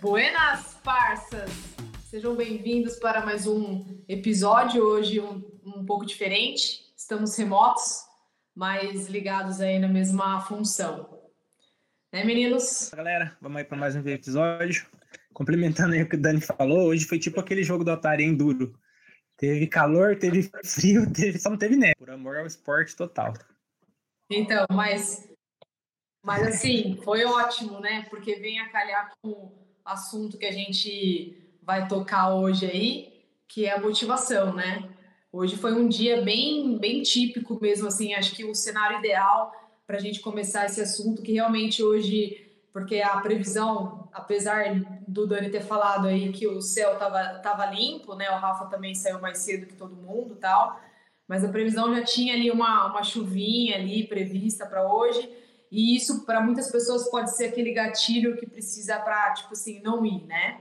Buenas, parças! Sejam bem-vindos para mais um episódio, hoje um, um pouco diferente. Estamos remotos, mas ligados aí na mesma função. Né, meninos? Galera, vamos aí para mais um episódio. Complementando aí o que o Dani falou, hoje foi tipo aquele jogo do Atari Enduro. Teve calor, teve frio, teve, só não teve neve. Por amor ao esporte total. Então, mas, mas assim, foi ótimo, né? Porque vem a calhar com assunto que a gente vai tocar hoje aí, que é a motivação, né? Hoje foi um dia bem, bem típico mesmo, assim, acho que o cenário ideal para a gente começar esse assunto, que realmente hoje, porque a previsão, apesar do Dani ter falado aí que o céu tava, tava limpo, né? O Rafa também saiu mais cedo que todo mundo tal, mas a previsão já tinha ali uma, uma chuvinha ali prevista para hoje, e isso para muitas pessoas pode ser aquele gatilho que precisa para, tipo assim, não ir, né?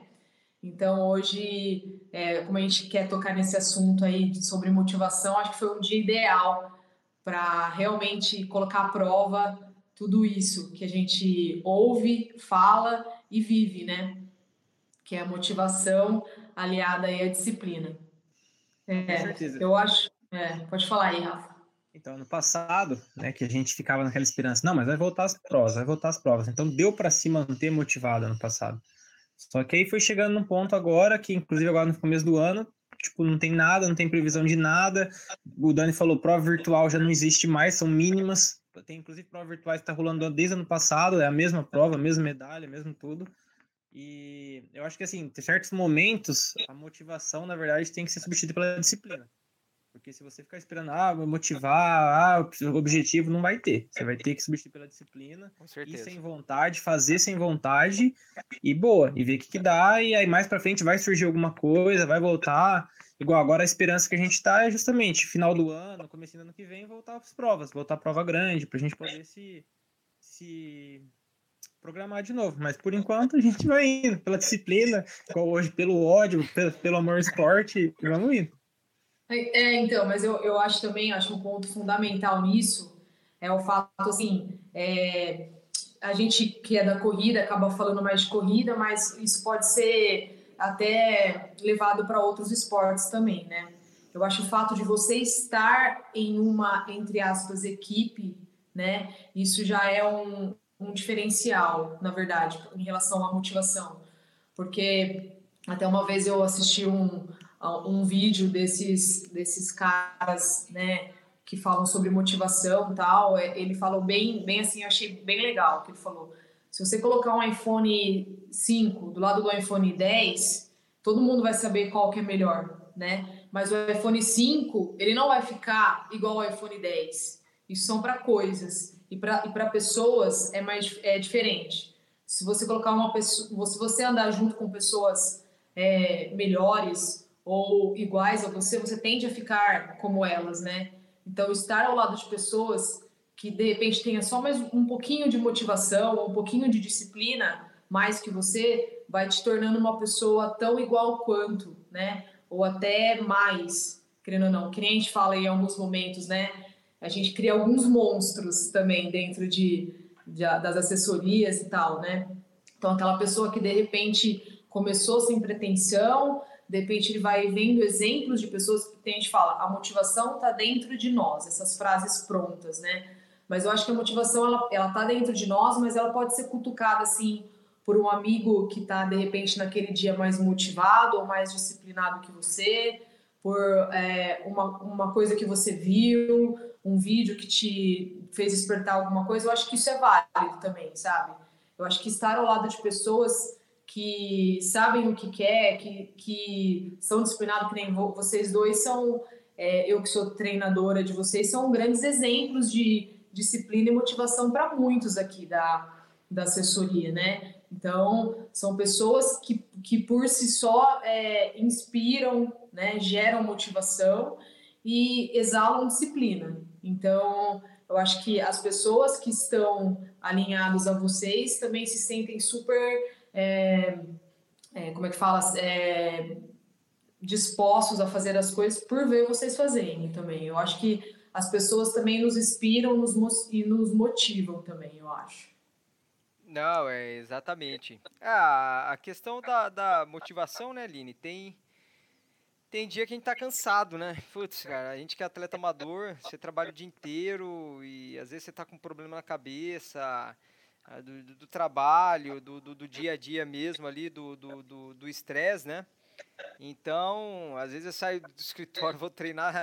Então, hoje, é, como a gente quer tocar nesse assunto aí sobre motivação, acho que foi um dia ideal para realmente colocar à prova tudo isso que a gente ouve, fala e vive, né? Que é a motivação aliada aí à disciplina. É, Com certeza. Eu acho. É, pode falar aí, Rafa. Então, no passado, né, que a gente ficava naquela esperança, não, mas vai voltar as provas, vai voltar as provas. Então, deu para se manter motivado no passado. Só que aí foi chegando num ponto agora, que inclusive agora no começo do ano, tipo, não tem nada, não tem previsão de nada. O Dani falou, prova virtual já não existe mais, são mínimas. Tem inclusive prova virtuais que tá rolando desde ano passado, é a mesma prova, a mesma medalha, mesmo tudo. E eu acho que assim, tem certos momentos, a motivação, na verdade, tem que ser substituída pela disciplina. Porque se você ficar esperando, ah, motivar, ah, o objetivo não vai ter. Você vai ter que substituir pela disciplina, ir sem vontade, fazer sem vontade e boa, e ver o que, que dá. E aí mais para frente vai surgir alguma coisa, vai voltar. Igual agora a esperança que a gente tá é justamente final do ano, começo do ano que vem, voltar as provas, voltar a prova grande, pra gente poder se, se programar de novo. Mas por enquanto a gente vai indo pela disciplina, igual hoje, pelo ódio, pelo, pelo amor ao esporte, vamos indo. É, então, mas eu, eu acho também, acho um ponto fundamental nisso é o fato, assim, é, a gente que é da corrida acaba falando mais de corrida, mas isso pode ser até levado para outros esportes também, né? Eu acho o fato de você estar em uma, entre aspas, equipe, né? Isso já é um, um diferencial, na verdade, em relação à motivação. Porque até uma vez eu assisti um, um vídeo desses, desses caras, né, que falam sobre motivação e tal. É, ele falou bem, bem assim, eu achei bem legal que ele falou. Se você colocar um iPhone 5 do lado do iPhone 10, todo mundo vai saber qual que é melhor, né? Mas o iPhone 5, ele não vai ficar igual ao iPhone 10. Isso são para coisas. E para pessoas é mais é diferente. Se você colocar uma pessoa, se você andar junto com pessoas é, melhores, ou iguais a você, você tende a ficar como elas, né? Então, estar ao lado de pessoas que de repente tenha só mais um pouquinho de motivação, ou um pouquinho de disciplina mais que você, vai te tornando uma pessoa tão igual quanto, né? Ou até mais, querendo ou não. Que nem a gente fala em alguns momentos, né? A gente cria alguns monstros também dentro de, de das assessorias e tal, né? Então, aquela pessoa que de repente começou sem pretensão, de repente ele vai vendo exemplos de pessoas que tem, a gente fala, a motivação está dentro de nós, essas frases prontas, né? Mas eu acho que a motivação ela, ela tá dentro de nós, mas ela pode ser cutucada assim por um amigo que está de repente naquele dia mais motivado ou mais disciplinado que você, por é, uma, uma coisa que você viu, um vídeo que te fez despertar alguma coisa. Eu acho que isso é válido também, sabe? Eu acho que estar ao lado de pessoas que sabem o que quer, que, que são disciplinados, que nem vocês dois são, é, eu que sou treinadora de vocês, são grandes exemplos de disciplina e motivação para muitos aqui da, da assessoria, né? Então, são pessoas que, que por si só é, inspiram, né, geram motivação e exalam disciplina. Então, eu acho que as pessoas que estão alinhadas a vocês também se sentem super é, é, como é que fala, é, dispostos a fazer as coisas por ver vocês fazerem também. Eu acho que as pessoas também nos inspiram nos, e nos motivam também, eu acho. Não, é exatamente. Ah, a questão da, da motivação, né, Aline? Tem, tem dia que a gente tá cansado, né? Putz, cara, a gente que é atleta amador, você trabalha o dia inteiro e às vezes você tá com um problema na cabeça, do, do, do trabalho, do, do, dia a dia mesmo ali, do estresse, né? Então, às vezes eu saio do escritório, vou treinar,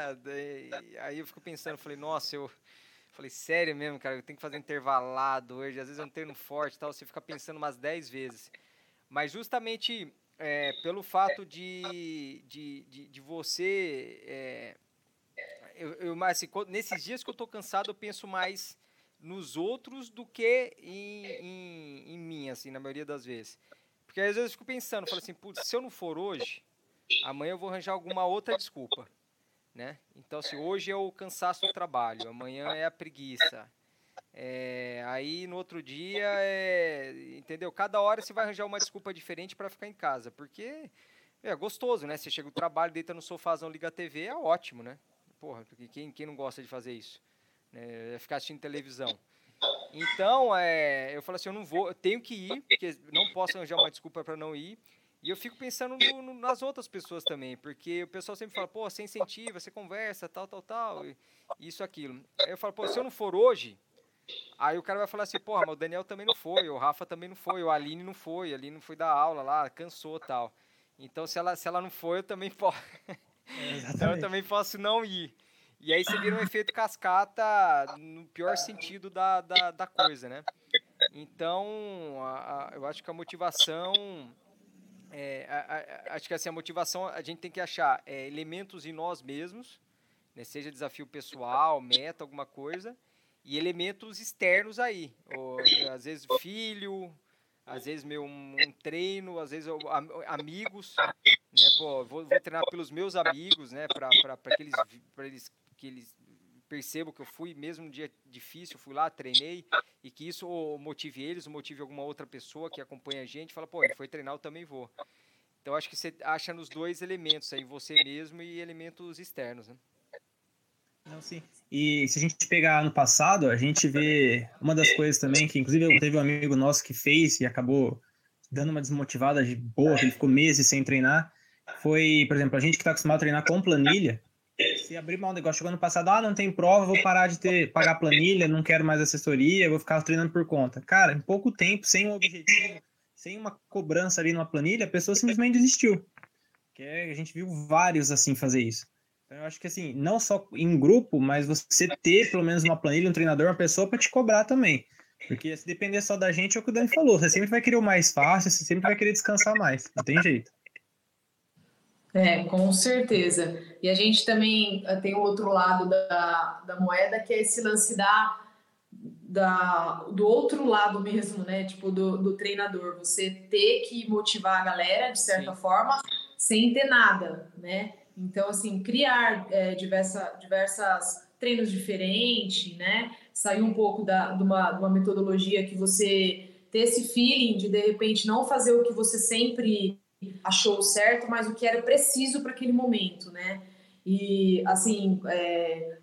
aí eu fico pensando, falei, nossa, eu falei, sério mesmo, cara, eu tenho que fazer intervalado hoje, às vezes eu não treino forte tal, você fica pensando umas 10 vezes. Mas justamente é, pelo fato de, de, de, de você. É, eu, eu, assim, nesses dias que eu tô cansado, eu penso mais nos outros do que em, em, em mim, assim, na maioria das vezes. Porque às vezes eu fico pensando, falo assim, putz, se eu não for hoje, amanhã eu vou arranjar alguma outra desculpa, né? Então, assim, hoje é o cansaço do trabalho, amanhã é a preguiça, é, aí no outro dia, é, entendeu? Cada hora você vai arranjar uma desculpa diferente para ficar em casa, porque é gostoso, né? Você chega do trabalho, deita no sofazão, liga a TV, é ótimo, né? Porra, quem, quem não gosta de fazer isso? Né? É ficar assistindo televisão. Então, é, eu falo assim, eu não vou, eu tenho que ir, porque não posso arranjar uma desculpa para não ir. E eu fico pensando no, no, nas outras pessoas também, porque o pessoal sempre fala, pô, você incentiva, você conversa, tal, tal, tal, isso, aquilo. Aí eu falo, pô, se eu não for hoje, Aí o cara vai falar assim, porra, mas o Daniel também não foi, o Rafa também não foi, o Aline não foi, a Aline não foi dar aula lá, cansou tal. Então, se ela, se ela não foi, eu também posso. então, eu também posso não ir. E aí você vira um efeito cascata no pior sentido da, da, da coisa, né? Então, a, a, eu acho que a motivação. É, a, acho que assim, a motivação a gente tem que achar é, elementos em nós mesmos, né? seja desafio pessoal, meta, alguma coisa e elementos externos aí. Ou, às vezes filho, às vezes meu um, um treino, às vezes amigos, né? Pô, vou, vou, treinar pelos meus amigos, né? Para eles, pra eles, que eles percebam que eu fui mesmo um dia difícil, fui lá, treinei e que isso motive eles, motive alguma outra pessoa que acompanha a gente, fala, pô, ele foi treinar, eu também vou. Então acho que você acha nos dois elementos aí, você mesmo e elementos externos, né? Não, sim. E se a gente pegar no passado, a gente vê uma das coisas também que, inclusive, teve um amigo nosso que fez e acabou dando uma desmotivada de boa, ele ficou meses sem treinar. Foi, por exemplo, a gente que está acostumado a treinar com planilha, se abrir mal um negócio, chegou no passado, ah, não tem prova, vou parar de ter, pagar planilha, não quero mais assessoria, vou ficar treinando por conta. Cara, em pouco tempo, sem um objetivo, sem uma cobrança ali numa planilha, a pessoa simplesmente desistiu. Que é, a gente viu vários assim fazer isso. Então, eu acho que assim, não só em grupo, mas você ter pelo menos uma planilha, um treinador, uma pessoa para te cobrar também. Porque se depender só da gente, é o que o Dani falou, você sempre vai querer o mais fácil, você sempre vai querer descansar mais, não tem jeito. É, com certeza. E a gente também eh, tem o outro lado da, da moeda, que é esse lance da, da, do outro lado mesmo, né? Tipo, do, do treinador. Você ter que motivar a galera, de certa Sim. forma, sem ter nada, né? Então, assim, criar é, diversa, diversas treinos diferentes, né? Sair um pouco da, de, uma, de uma metodologia que você ter esse feeling de, de repente, não fazer o que você sempre achou certo, mas o que era preciso para aquele momento, né? E, assim, é,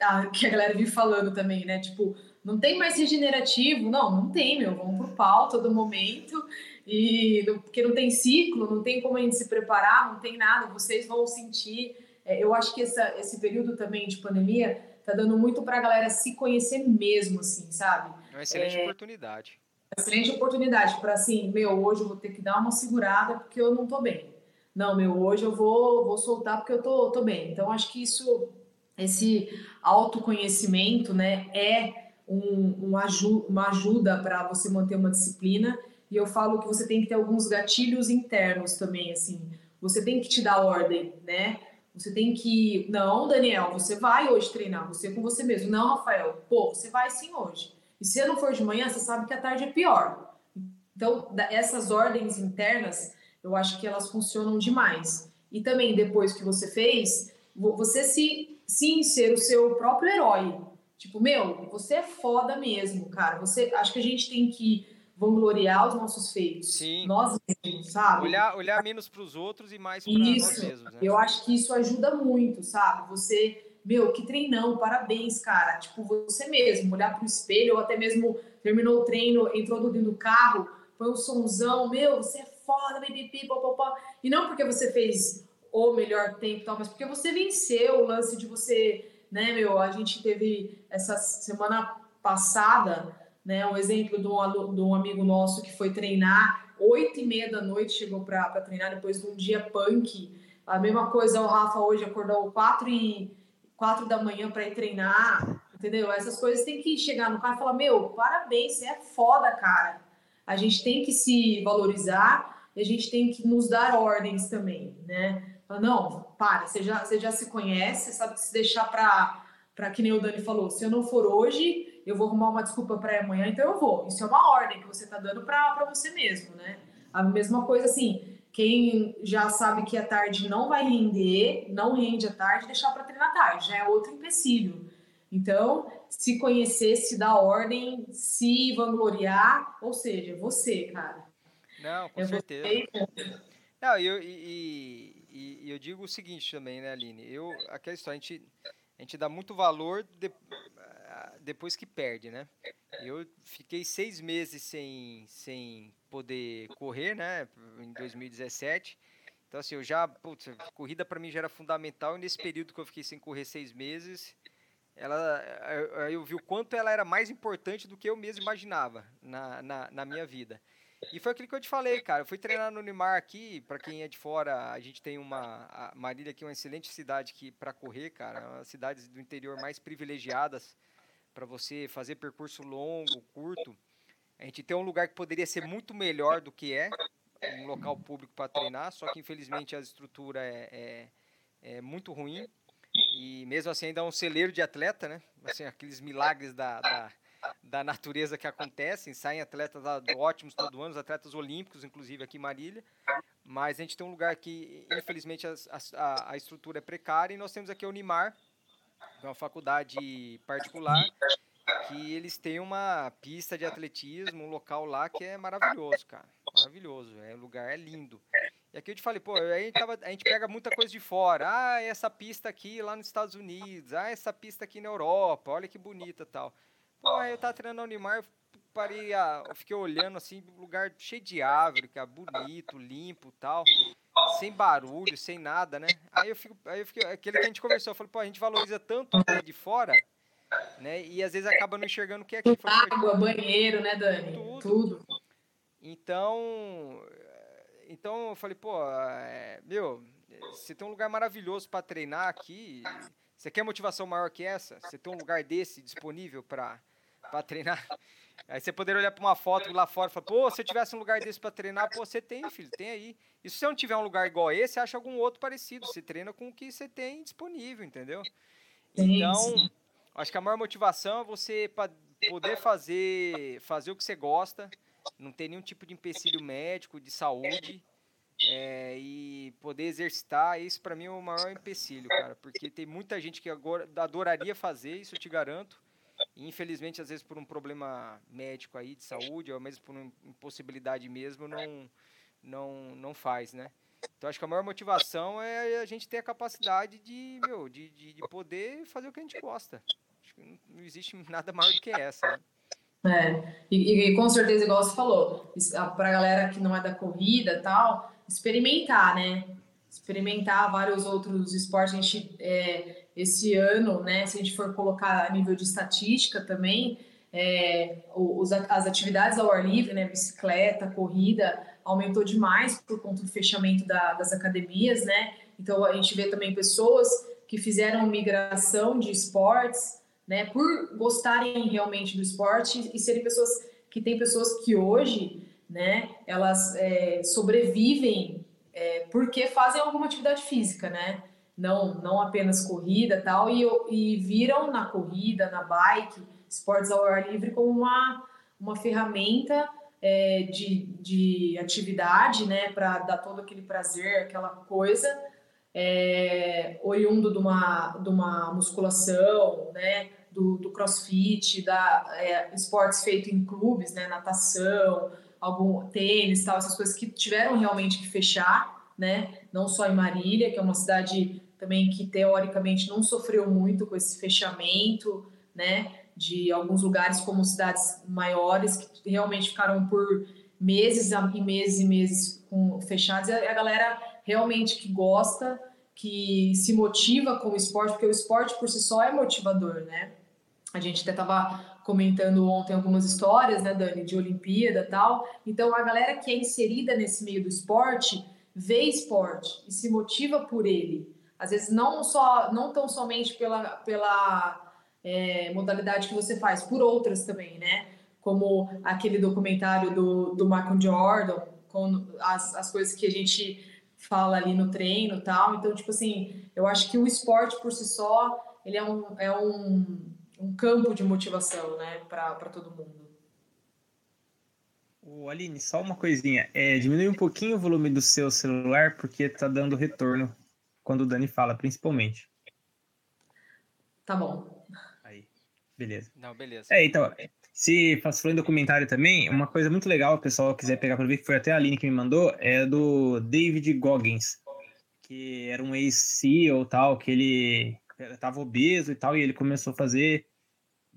a, que a galera vive falando também, né? Tipo, não tem mais regenerativo? Não, não tem, meu. Vamos pro pau todo momento e porque não tem ciclo, não tem como a gente se preparar, não tem nada, vocês vão sentir. É, eu acho que essa, esse período também de pandemia tá dando muito para a galera se conhecer mesmo, assim, sabe? É uma excelente é, oportunidade. Excelente oportunidade para assim, meu, hoje eu vou ter que dar uma segurada porque eu não tô bem. Não, meu, hoje eu vou, vou soltar porque eu tô, tô bem. Então, acho que isso, esse autoconhecimento, né, é um, um aju uma ajuda para você manter uma disciplina e eu falo que você tem que ter alguns gatilhos internos também, assim. Você tem que te dar ordem, né? Você tem que. Não, Daniel, você vai hoje treinar, você é com você mesmo. Não, Rafael, pô, você vai sim hoje. E se não for de manhã, você sabe que a tarde é pior. Então, essas ordens internas, eu acho que elas funcionam demais. E também, depois que você fez, você se, sim ser o seu próprio herói. Tipo, meu, você é foda mesmo, cara. Você, acho que a gente tem que vangloriar os nossos feitos. Sim. Nós mesmos, sabe? Olhar, olhar menos para os outros e mais para nós mesmos. Né? Eu acho que isso ajuda muito, sabe? Você meu, que treinão, parabéns, cara. Tipo, você mesmo, olhar pro espelho, ou até mesmo terminou o treino, entrou dentro do carro, foi um somzão, meu, você é foda, pipipi, popopó. E não porque você fez o melhor tempo tal, mas porque você venceu o lance de você, né, meu, a gente teve essa semana passada, né, um exemplo de um, de um amigo nosso que foi treinar, oito e meia da noite chegou para treinar depois de um dia punk, a mesma coisa o Rafa hoje acordou quatro e quatro da manhã para ir treinar, entendeu? Essas coisas tem que chegar no carro e falar, meu, parabéns, você é foda, cara. A gente tem que se valorizar e a gente tem que nos dar ordens também, né? Não, para, você já, você já se conhece, sabe que se deixar para para que nem o Dani falou, se eu não for hoje, eu vou arrumar uma desculpa para amanhã, então eu vou. Isso é uma ordem que você está dando para você mesmo, né? A mesma coisa assim, quem já sabe que a tarde não vai render, não rende a tarde, deixar para treinar à tarde, já é outro empecilho. Então, se conhecer, se dar ordem, se vangloriar, ou seja, você, cara. Não, com eu certeza. Não, eu, e, e, e, eu digo o seguinte também, né, Aline? Eu, aquela história, a gente, a gente dá muito valor de, depois que perde, né? Eu fiquei seis meses sem, sem poder correr, né, em 2017. Então, assim, eu já, putz, corrida para mim já era fundamental. E nesse período que eu fiquei sem correr seis meses, ela, eu, vi o quanto ela era mais importante do que eu mesmo imaginava na, na, na minha vida. E foi aquilo que eu te falei, cara. Eu fui treinar no Neymar aqui, para quem é de fora, a gente tem uma Marília aqui, uma excelente cidade que para correr, cara, uma cidades do interior mais privilegiadas para você fazer percurso longo, curto. A gente tem um lugar que poderia ser muito melhor do que é, um local público para treinar, só que infelizmente a estrutura é, é, é, muito ruim. E mesmo assim ainda é um celeiro de atleta, né? Assim, aqueles milagres da, da da natureza que acontecem, saem atletas ótimos todo ano, atletas olímpicos, inclusive aqui em Marília, mas a gente tem um lugar que, infelizmente, a, a, a estrutura é precária, e nós temos aqui a Unimar, que é uma faculdade particular, que eles têm uma pista de atletismo, um local lá que é maravilhoso, cara, maravilhoso, é, o lugar é lindo. E aqui eu te falei, pô, a gente, tava, a gente pega muita coisa de fora. Ah, essa pista aqui lá nos Estados Unidos. Ah, essa pista aqui na Europa. Olha que bonita tal. Pô, aí eu tava treinando Unimar, eu parei, eu fiquei olhando assim, lugar cheio de árvore, que é bonito, limpo tal, sem barulho, sem nada, né? Aí eu fico, aí eu fiquei, aquele que a gente conversou, eu falei, pô, a gente valoriza tanto o de fora, né? E às vezes acaba não enxergando o que é aqui. Água, banheiro, né, Dani? Tudo. Tudo. Então, então eu falei, pô, é, meu, você tem um lugar maravilhoso para treinar aqui. Você quer motivação maior que essa? Você tem um lugar desse disponível para para treinar. Aí você poderia olhar para uma foto lá fora e falar, pô, se eu tivesse um lugar desse para treinar, pô, você tem, filho, tem aí. E se você não tiver um lugar igual esse, acha algum outro parecido. Você treina com o que você tem disponível, entendeu? Então, acho que a maior motivação é você poder fazer, fazer o que você gosta, não ter nenhum tipo de empecilho médico, de saúde, é, e poder exercitar. Isso para mim é o maior empecilho, cara, porque tem muita gente que agora adoraria fazer, isso eu te garanto, e infelizmente, às vezes, por um problema médico aí, de saúde, ou mesmo por uma impossibilidade mesmo, não, não, não faz, né? Então, acho que a maior motivação é a gente ter a capacidade de, meu, de, de, de poder fazer o que a gente gosta. Não existe nada maior do que essa, né? É, e, e, com certeza, igual você falou, para a galera que não é da corrida tal, experimentar, né? Experimentar vários outros esportes. A gente, é, esse ano, né, se a gente for colocar a nível de estatística também, é, os, as atividades ao ar livre, né, bicicleta, corrida, aumentou demais por conta do fechamento da, das academias, né? Então a gente vê também pessoas que fizeram migração de esportes, né, por gostarem realmente do esporte e serem pessoas que tem pessoas que hoje, né, elas é, sobrevivem é, porque fazem alguma atividade física, né? não, não apenas corrida tal, e, e viram na corrida, na bike, esportes ao ar livre como uma, uma ferramenta é, de, de atividade, né, para dar todo aquele prazer, aquela coisa, é, oriundo de uma, de uma musculação, né, do, do crossfit, da é, esportes feitos em clubes, né, natação, algum tênis, tal, essas coisas que tiveram realmente que fechar, né, não só em Marília, que é uma cidade também que teoricamente não sofreu muito com esse fechamento, né? De alguns lugares como cidades maiores que realmente ficaram por meses e meses e meses com, fechados. E a galera realmente que gosta, que se motiva com o esporte, porque o esporte por si só é motivador, né? A gente até estava comentando ontem algumas histórias, né, Dani, de Olimpíada tal. Então, a galera que é inserida nesse meio do esporte vê esporte e se motiva por ele. Às vezes, não só, não tão somente pela, pela é, modalidade que você faz, por outras também, né? Como aquele documentário do, do Michael Jordan, com as, as coisas que a gente fala ali no treino tal. Então, tipo assim, eu acho que o esporte por si só, ele é um, é um, um campo de motivação, né, para todo mundo. O Aline, só uma coisinha. É, diminui um pouquinho o volume do seu celular, porque tá dando retorno quando o Dani fala, principalmente. Tá bom. Aí, beleza. Não, beleza. É, então, se falando do documentário também, uma coisa muito legal, o pessoal quiser pegar para ver, que foi até a Aline que me mandou, é do David Goggins, que era um ex-CEO tal, que ele estava obeso e tal, e ele começou a fazer,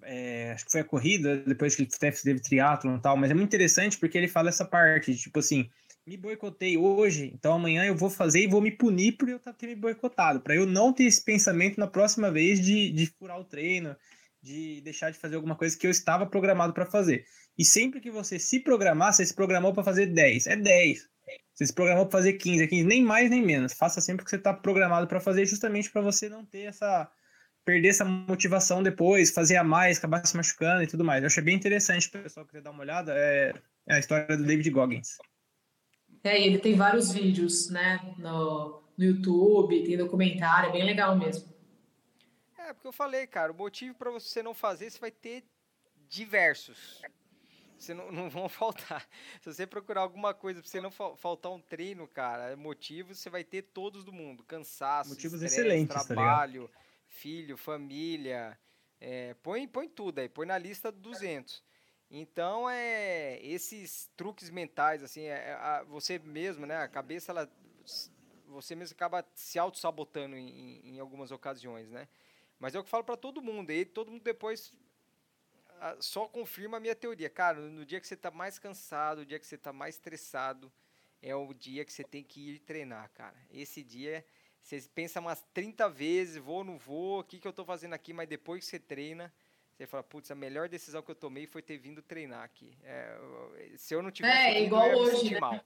é, acho que foi a corrida, depois que ele teve triatlon e tal, mas é muito interessante porque ele fala essa parte, tipo assim, me boicotei hoje, então amanhã eu vou fazer e vou me punir por eu ter me boicotado, para eu não ter esse pensamento na próxima vez de, de furar o treino, de deixar de fazer alguma coisa que eu estava programado para fazer. E sempre que você se programar, você se programou para fazer 10, é 10. Você se programou para fazer 15, é 15, nem mais nem menos. Faça sempre o que você está programado para fazer, justamente para você não ter essa. Perder essa motivação depois, fazer a mais, acabar se machucando e tudo mais. Eu achei bem interessante, o pessoal quiser dar uma olhada, é, é a história do David Goggins. É, ele tem vários vídeos, né, no, no YouTube, tem documentário, é bem legal mesmo. É, porque eu falei, cara, o motivo para você não fazer, você vai ter diversos. Você não, não vão faltar. Se você procurar alguma coisa para você não fa faltar um treino, cara, motivos você vai ter todos do mundo. Cansaço, motivos stress, excelentes, tá trabalho, tá filho, família. É, põe, põe tudo aí, põe na lista 200. Então, é, esses truques mentais, assim, é, a, você mesmo, né, a cabeça, ela, você mesmo acaba se auto-sabotando em, em, algumas ocasiões, né? Mas é o que eu falo para todo mundo. E todo mundo depois ah, só confirma a minha teoria. Cara, no dia que você está mais cansado, no dia que você está mais estressado, é o dia que você tem que ir treinar, cara. Esse dia, você pensa umas 30 vezes, vou ou não vou, o que, que eu estou fazendo aqui, mas depois que você treina, você fala, putz, a melhor decisão que eu tomei foi ter vindo treinar aqui. É, se eu não tivesse é, vindo, igual hoje, né? mal.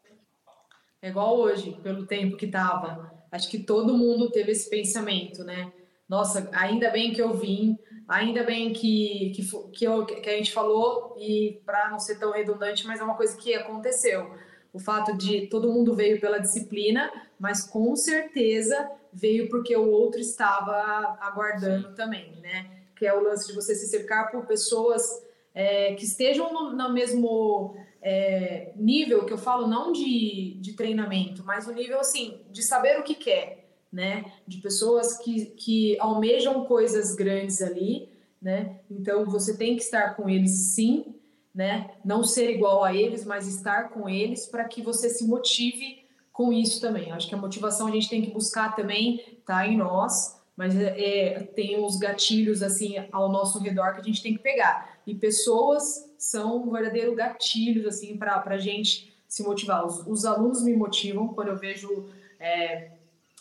É igual hoje, pelo tempo que tava. Acho que todo mundo teve esse pensamento, né? nossa, ainda bem que eu vim, ainda bem que, que, que, eu, que a gente falou, e para não ser tão redundante, mas é uma coisa que aconteceu. O fato de todo mundo veio pela disciplina, mas com certeza veio porque o outro estava aguardando também, né? Que é o lance de você se cercar por pessoas é, que estejam no, no mesmo é, nível que eu falo, não de, de treinamento, mas o nível assim, de saber o que quer né? De pessoas que, que almejam coisas grandes ali, né? Então você tem que estar com eles sim, né? Não ser igual a eles, mas estar com eles para que você se motive com isso também. Acho que a motivação a gente tem que buscar também, tá em nós, mas é, é, tem os gatilhos assim ao nosso redor que a gente tem que pegar. E pessoas são um verdadeiro gatilhos assim para a gente se motivar. Os, os, alunos me motivam quando eu vejo é,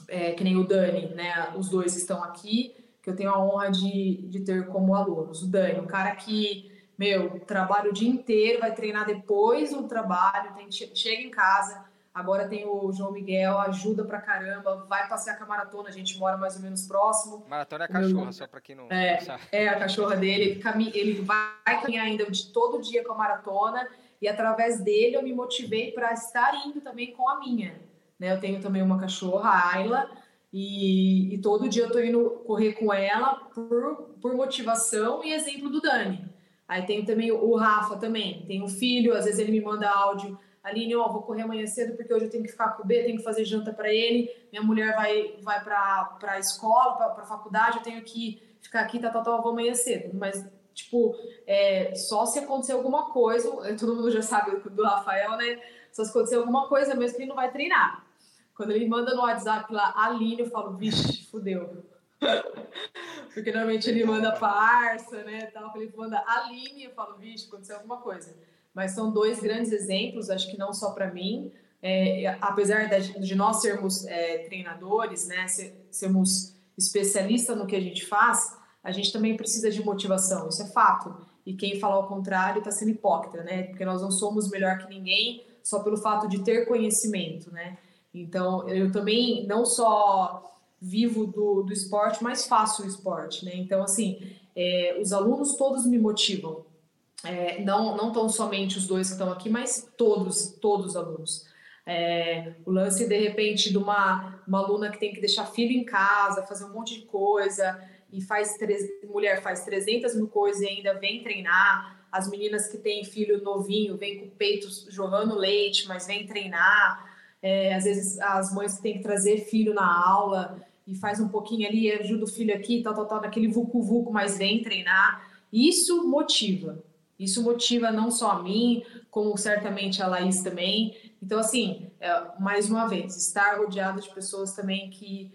é, que nem o Dani, né, os dois estão aqui, que eu tenho a honra de, de ter como alunos. O Dani, um cara que, meu, trabalha o dia inteiro, vai treinar depois do trabalho, tem, chega em casa, agora tem o João Miguel, ajuda pra caramba, vai passear com a maratona, a gente mora mais ou menos próximo. Maratona é a cachorra, meu, só pra quem não, é, sabe. É, a cachorra dele, ele vai caminhar ainda de todo dia com a maratona, e através dele eu me motivei para estar indo também com a minha. Né? Eu tenho também uma cachorra, a Ayla, e, e todo dia eu tô indo correr com ela por, por motivação e exemplo do Dani. Aí tem também o Rafa também, tem um filho, às vezes ele me manda áudio, Aline, ó, vou correr amanhã cedo porque hoje eu tenho que ficar com o B, tenho que fazer janta para ele, minha mulher vai, vai para a escola, para a faculdade, eu tenho que ficar aqui, tá, tá, tá, vou amanhã cedo. Mas, tipo, é, só se acontecer alguma coisa, todo mundo já sabe do Rafael, né? Só se acontecer alguma coisa mesmo que ele não vai treinar. Quando ele manda no WhatsApp lá, Aline, eu falo, vixe, fudeu. Porque normalmente ele manda parça, né? Tal. Ele manda Aline, eu falo, vixe, aconteceu alguma coisa. Mas são dois grandes exemplos, acho que não só para mim, é, apesar de, nós sermos é, treinadores, né, sermos especialistas no que a gente faz, a gente também precisa de motivação, isso é fato. E quem fala ao contrário está sendo hipócrita, né? Porque nós não somos melhor que ninguém só pelo fato de ter conhecimento, né? Então, eu também não só vivo do, do esporte, mas faço o esporte, né? Então, assim, é, os alunos todos me motivam. É, não, não tão somente os dois que estão aqui, mas todos, todos os alunos. É, o lance, de repente, de uma, uma aluna que tem que deixar filho em casa, fazer um monte de coisa, e faz, mulher faz 300 mil coisas e ainda vem treinar. As meninas que têm filho novinho, vêm com o peito jorrando leite, mas vem treinar. É, às vezes as mães têm que trazer filho na aula e faz um pouquinho ali, ajuda o filho aqui, tal, tal, tal, naquele vucu-vucu, mas vem treinar. Isso motiva. Isso motiva não só a mim, como certamente a Laís também. Então, assim, é, mais uma vez, estar rodeado de pessoas também que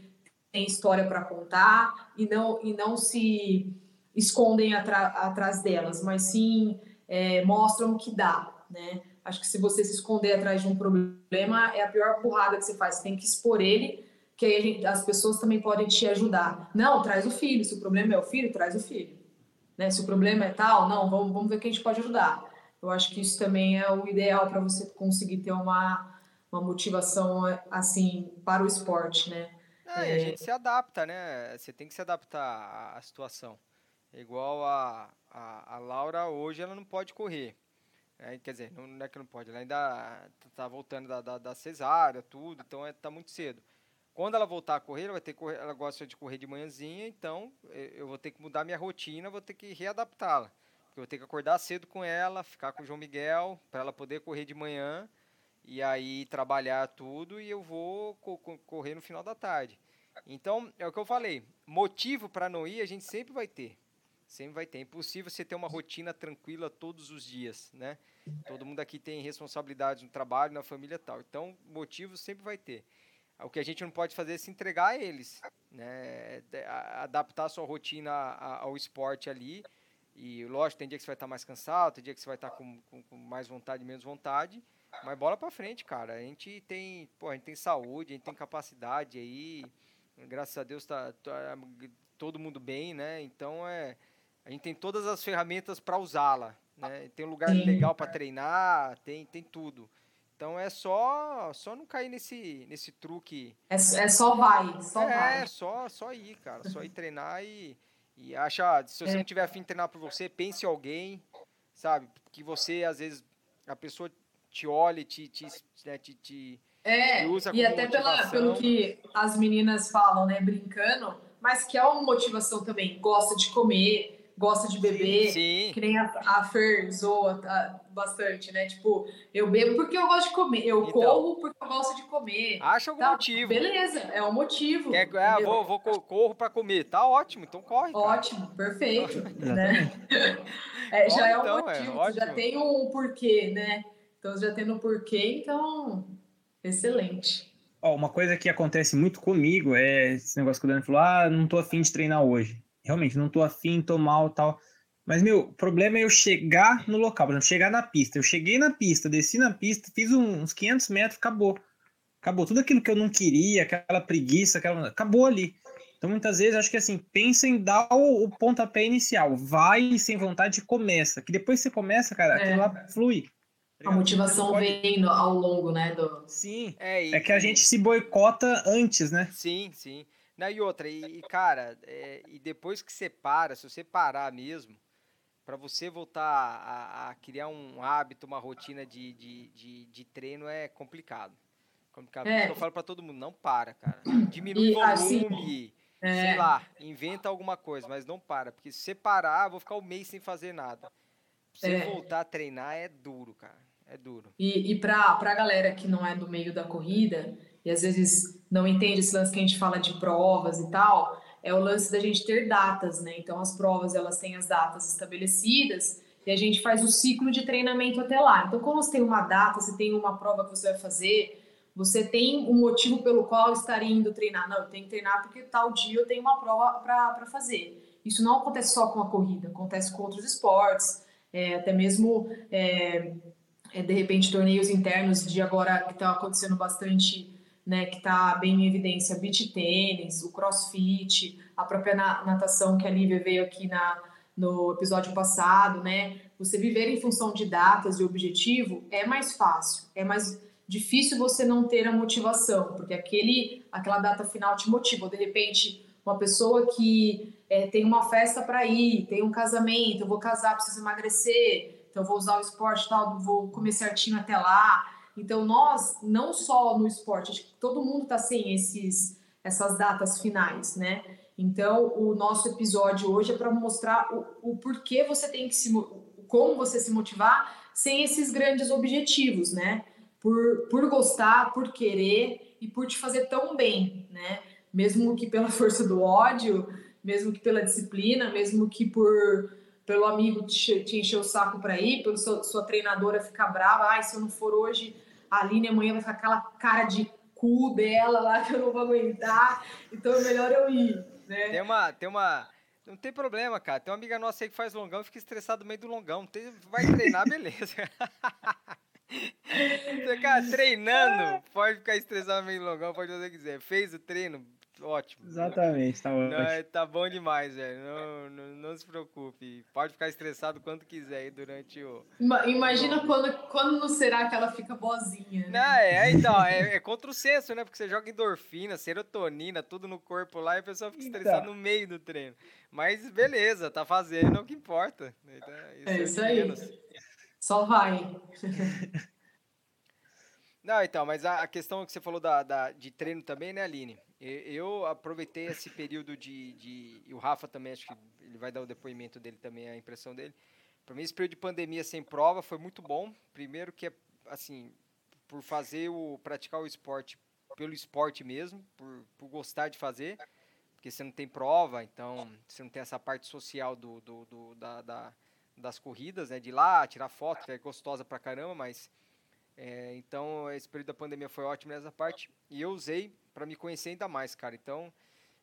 têm história para contar e não, e não se escondem atrás delas, mas sim é, mostram que dá, né? Acho que se você se esconder atrás de um problema, é a pior burrada que você faz. Você tem que expor ele, que aí gente, as pessoas também podem te ajudar. Não, traz o filho. Se o problema é o filho, traz o filho. Né? Se o problema é tal, não, vamos, vamos ver quem a gente pode ajudar. Eu acho que isso também é o ideal para você conseguir ter uma, uma motivação assim para o esporte, né? É, é... a gente se adapta, né? Você tem que se adaptar à situação. Igual a, a, a Laura hoje, ela não pode correr. É, quer dizer, não, não, é que não pode, ela ainda está voltando da, da, da, cesárea, tudo, então está é, muito cedo. Quando ela voltar a correr, ela vai ter correr, ela gosta de correr de manhãzinha, então eu vou ter que mudar minha rotina, vou ter que readaptá-la. Eu vou ter que acordar cedo com ela, ficar com o João Miguel, para ela poder correr de manhã e aí trabalhar tudo e eu vou co correr no final da tarde. Então, é o que eu falei, motivo para não ir a gente sempre vai ter. Sempre vai ter. É impossível você ter uma rotina tranquila todos os dias, né? Todo mundo aqui tem responsabilidades no trabalho, na família e tal. Então, motivo sempre vai ter. O que a gente não pode fazer é se entregar a eles, né? Adaptar a sua rotina ao esporte ali. E, lógico, tem dia que você vai estar mais cansado, tem dia que você vai estar com, com, com mais vontade, menos vontade. Mas bola para frente, cara. A gente tem, pô, a gente tem saúde, a gente tem capacidade aí. Graças a Deus tá, tá todo mundo bem, né? Então é a gente tem todas as ferramentas para usá-la. Né? Tem um lugar Sim. legal para treinar, tem, tem tudo. Então é só só não cair nesse, nesse truque. É, é só vai, só é, vai. É, só, só ir, cara. Só ir treinar e, e acha. Se você é. não tiver afim de treinar por você, pense em alguém, sabe? Que você, às vezes, a pessoa te olha, te, te, né, te, te, é, usa e até pela, pelo que as meninas falam, né, brincando, mas que é uma motivação também. Gosta de comer, gosta de beber, sim, sim. que nem a, a Fer zoa tá, bastante, né? Tipo, eu bebo porque eu gosto de comer, eu então, corro porque eu gosto de comer. Acha algum tá, motivo. Beleza, é um motivo. É, é vou, vou, corro para comer, tá ótimo, então corre. Ótimo, cara. perfeito, né? É, já é um então, motivo, é, já tem um porquê, né? Então já tendo um porquê, então excelente. Ó, uma coisa que acontece muito comigo é esse negócio que o Dani falou: ah, não tô afim de treinar hoje realmente não tô afim, tô mal tal. Mas, meu, o problema é eu chegar no local, por exemplo, chegar na pista. Eu cheguei na pista, desci na pista, fiz uns 500 metros, acabou. Acabou. Tudo aquilo que eu não queria, aquela preguiça, aquela... acabou ali. Então, muitas vezes, acho que assim, pensa em dar o, o pontapé inicial. Vai sem vontade e começa. Que depois que você começa, cara, é. aquilo lá flui. A motivação pode... vem ao longo, né? Do... Sim. É, e... é que a gente se boicota antes, né? Sim, sim. Não, e outra, e, e cara, é, e depois que você para, se você parar mesmo, para você voltar a, a, criar um hábito, uma rotina de, de, de, de treino é complicado. complicado. É. Eu falo para todo mundo, não para, cara. Diminui o assim, volume, assim, é. sei lá, inventa alguma coisa, mas não para. Porque se você parar, vou ficar um mês sem fazer nada. Pra você é. voltar a treinar é duro, cara. É duro. E, e para a galera que não é do meio da corrida, e às vezes não entende esse lance que a gente fala de provas e tal, é o lance da gente ter datas, né? Então as provas elas têm as datas estabelecidas e a gente faz o ciclo de treinamento até lá. Então, quando você tem uma data, você tem uma prova que você vai fazer, você tem um motivo pelo qual estaria indo treinar. Não, eu tenho que treinar porque tal dia eu tenho uma prova para fazer. Isso não acontece só com a corrida, acontece com outros esportes, é, até mesmo é, é, de repente torneios internos de agora que está acontecendo bastante, né, que está bem em evidência, beach tênis, o crossfit, a própria natação que a Lívia veio aqui na, no episódio passado, né? Você viver em função de datas e objetivo é mais fácil, é mais difícil você não ter a motivação, porque aquele, aquela data final te motiva. De repente, uma pessoa que é, tem uma festa para ir, tem um casamento, eu vou casar, preciso emagrecer, então vou usar o esporte tal, vou comer certinho até lá. Então nós, não só no esporte, acho que todo mundo está sem esses, essas datas finais, né? Então o nosso episódio hoje é para mostrar o, o porquê você tem que se, como você se motivar sem esses grandes objetivos, né? por, por gostar, por querer e por te fazer tão bem, né? Mesmo que pela força do ódio, mesmo que pela disciplina, mesmo que por pelo amigo te, te encher o saco para ir, pelo seu, sua treinadora ficar brava, ai, se eu não for hoje, a Aline amanhã vai ficar aquela cara de cu dela lá que eu não vou aguentar, então é melhor eu ir, né? Tem uma, tem uma, não tem problema, cara. Tem uma amiga nossa aí que faz longão e fica estressado no meio do longão. Tem, vai treinar, beleza. Você, cara, treinando, pode ficar estressado meio longão, pode fazer o que quiser. Fez o treino, ótimo. Exatamente, tá ótimo. Não, tá bom demais, velho. Não, não, não, se preocupe. Pode ficar estressado quanto quiser aí durante o. Imagina o... quando, quando não será que ela fica boazinha. Né? Não, é, então, é, é contra o senso, né? Porque você joga endorfina, serotonina, tudo no corpo lá e a pessoa fica estressada então. no meio do treino. Mas beleza, tá fazendo é o que importa. Então, isso é, é isso aí. Só vai. Não, então, mas a, questão que você falou da, da, de treino também, né, Aline? Eu aproveitei esse período de, de. E o Rafa também, acho que ele vai dar o depoimento dele também, a impressão dele. Para mim, esse período de pandemia sem prova foi muito bom. Primeiro, que é, assim, por fazer o. praticar o esporte pelo esporte mesmo, por, por gostar de fazer, porque você não tem prova, então você não tem essa parte social do, do, do da, da das corridas, né? De ir lá, tirar foto, que é gostosa pra caramba, mas. É, então, esse período da pandemia foi ótimo nessa parte. E eu usei para me conhecer ainda mais, cara. Então,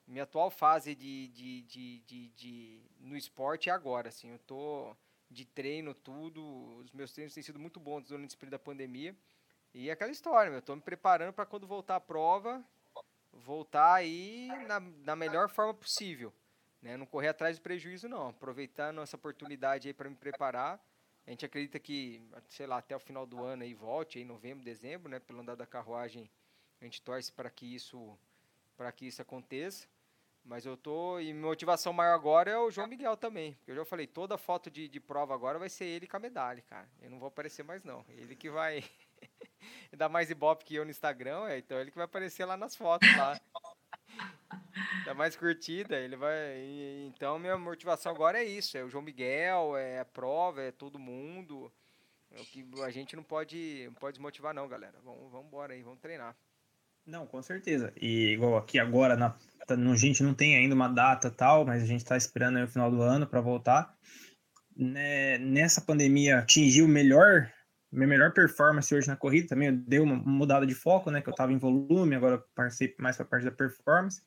minha atual fase de, de, de, de, de no esporte é agora, assim. Eu tô de treino, tudo. Os meus treinos têm sido muito bons durante esse período da pandemia. E é aquela história, eu tô me preparando para quando voltar a prova, voltar aí na, na melhor forma possível. Né? Não correr atrás do prejuízo, não. Aproveitando essa oportunidade aí para me preparar. A gente acredita que, sei lá, até o final do ano aí volte, em novembro, dezembro, né? Pelo andar da carruagem, a gente torce para que isso para que isso aconteça. Mas eu tô. E motivação maior agora é o João Miguel também. Porque eu já falei, toda foto de, de prova agora vai ser ele com a medalha, cara. Eu não vou aparecer mais, não. Ele que vai dar mais ibope que eu no Instagram, é, então ele que vai aparecer lá nas fotos lá. Dá mais curtida, ele vai. Então minha motivação agora é isso, é o João Miguel, é a prova, é todo mundo. É o que a gente não pode, não pode desmotivar não, galera. Vamos, vamos embora aí, vamos treinar. Não, com certeza. E igual aqui agora, na, tá, a gente não tem ainda uma data tal, mas a gente está esperando o final do ano para voltar. Né, nessa pandemia atingiu melhor minha melhor performance hoje na corrida também deu uma mudada de foco, né? Que eu estava em volume, agora passei mais para a parte da performance.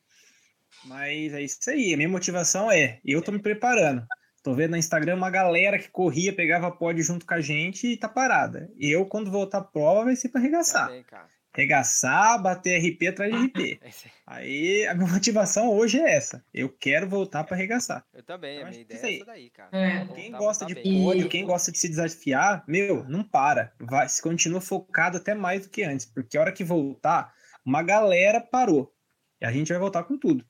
Mas é isso aí. A minha motivação é: eu tô me preparando. Tô vendo no Instagram uma galera que corria, pegava pódio junto com a gente e tá parada. Eu, quando voltar à prova, vai ser para arregaçar. Tá arregaçar, bater RP atrás de RP. aí a minha motivação hoje é essa. Eu quero voltar para arregaçar. Eu também, então, a minha ideia é essa daí, cara. É. Quem gosta de pódio, quem gosta de se desafiar, meu, não para. Vai, se continua focado até mais do que antes. Porque a hora que voltar, uma galera parou. E a gente vai voltar com tudo.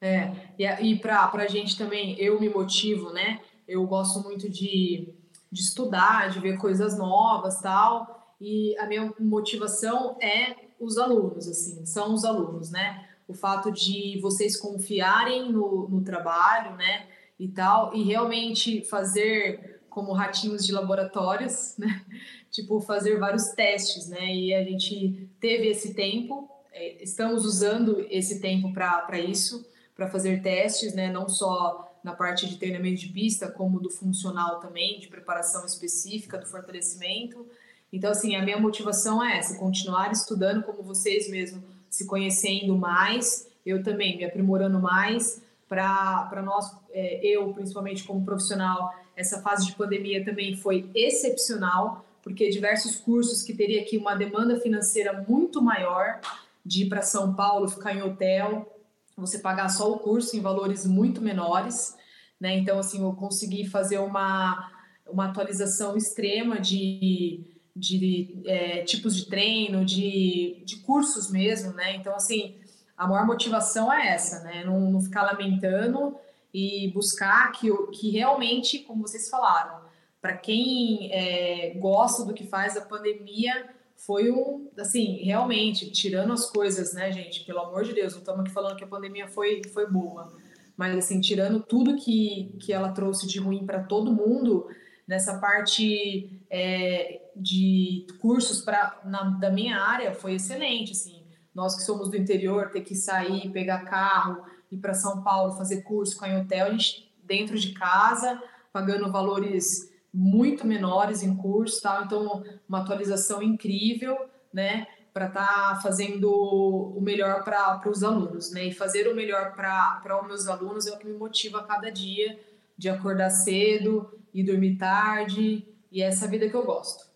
É, e, e para a gente também, eu me motivo, né? Eu gosto muito de, de estudar, de ver coisas novas tal. E a minha motivação é os alunos, assim, são os alunos, né? O fato de vocês confiarem no, no trabalho, né? E tal, e realmente fazer como ratinhos de laboratórios, né? Tipo, fazer vários testes, né? E a gente teve esse tempo, é, estamos usando esse tempo para isso para fazer testes, né, não só na parte de treinamento de pista, como do funcional também, de preparação específica, do fortalecimento. Então, assim, a minha motivação é essa: continuar estudando como vocês mesmos, se conhecendo mais, eu também me aprimorando mais, para nós, é, eu principalmente como profissional, essa fase de pandemia também foi excepcional, porque diversos cursos que teria aqui uma demanda financeira muito maior, de ir para São Paulo, ficar em hotel, você pagar só o curso em valores muito menores, né? Então, assim, eu consegui fazer uma, uma atualização extrema de, de é, tipos de treino, de, de cursos mesmo, né? Então, assim, a maior motivação é essa, né? Não, não ficar lamentando e buscar que, que realmente, como vocês falaram, para quem é, gosta do que faz, a pandemia foi um, assim, realmente, tirando as coisas, né, gente? Pelo amor de Deus, não estamos aqui falando que a pandemia foi, foi boa, mas, assim, tirando tudo que, que ela trouxe de ruim para todo mundo, nessa parte é, de cursos pra, na, da minha área, foi excelente, assim. Nós que somos do interior, ter que sair, pegar carro, ir para São Paulo, fazer curso, ficar em hotel, a gente dentro de casa, pagando valores muito menores em curso, tá? Então, uma atualização incrível, né? Para estar tá fazendo o melhor para os alunos, né? E fazer o melhor para os meus alunos é o que me motiva a cada dia de acordar cedo e dormir tarde, e é essa vida que eu gosto.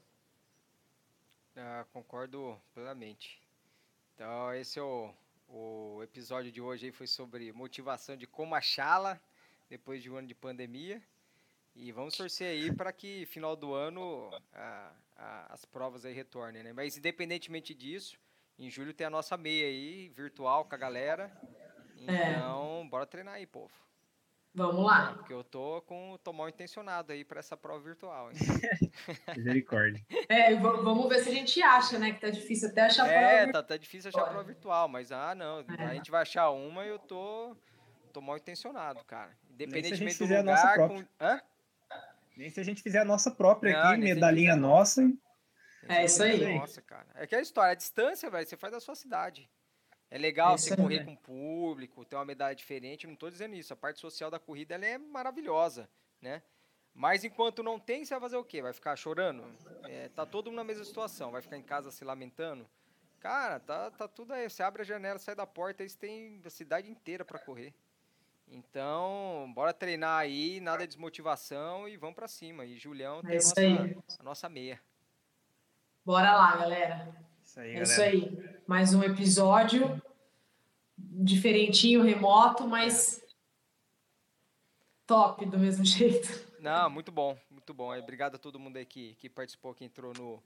Ah, concordo plenamente. Então, esse é o, o episódio de hoje aí foi sobre motivação de como achá-la depois de um ano de pandemia. E vamos torcer aí para que final do ano a, a, as provas aí retornem, né? Mas independentemente disso, em julho tem a nossa meia aí, virtual com a galera. É. Então, é. bora treinar aí, povo. Vamos lá. É, porque eu tô com tô mal intencionado aí para essa prova virtual. Misericórdia. é, vamos ver se a gente acha, né? Que tá difícil até achar é, prova. É, tá, tá difícil achar prova virtual, mas ah, não. É. A gente vai achar uma e eu tô, tô mal intencionado, cara. Independentemente do lugar. Com... Hã? Nem se a gente fizer a nossa própria não, aqui, medalhinha nossa. É isso aí. Nossa, cara. É que a história, a distância, velho, você faz da sua cidade. É legal é você correr com o público, ter uma medalha diferente, não estou dizendo isso. A parte social da corrida ela é maravilhosa, né? Mas enquanto não tem, você vai fazer o quê? Vai ficar chorando? É, tá todo mundo na mesma situação, vai ficar em casa se lamentando? Cara, tá, tá tudo aí. Você abre a janela, sai da porta, aí você tem a cidade inteira para correr. Então, bora treinar aí, nada de desmotivação e vamos para cima. E Julião tem é a, nossa, a, nossa, meia. Bora lá, galera. Isso aí, é galera. isso aí. Mais um episódio diferentinho, remoto, mas top do mesmo jeito. Não, muito bom, muito bom. Obrigado a todo mundo aí que, que participou, que entrou no,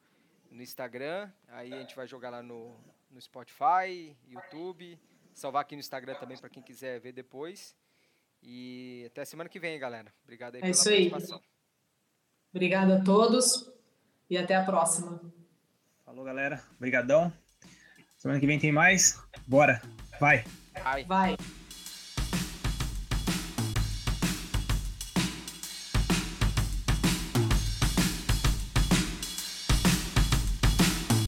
no Instagram. Aí a gente vai jogar lá no, no Spotify, YouTube, salvar aqui no Instagram também para quem quiser ver depois. E até semana que vem, galera. Obrigado aí é pela isso aí. participação. Obrigada a todos e até a próxima. Falou, galera. Obrigadão. Semana que vem tem mais. Bora. Vai. Vai. Vai.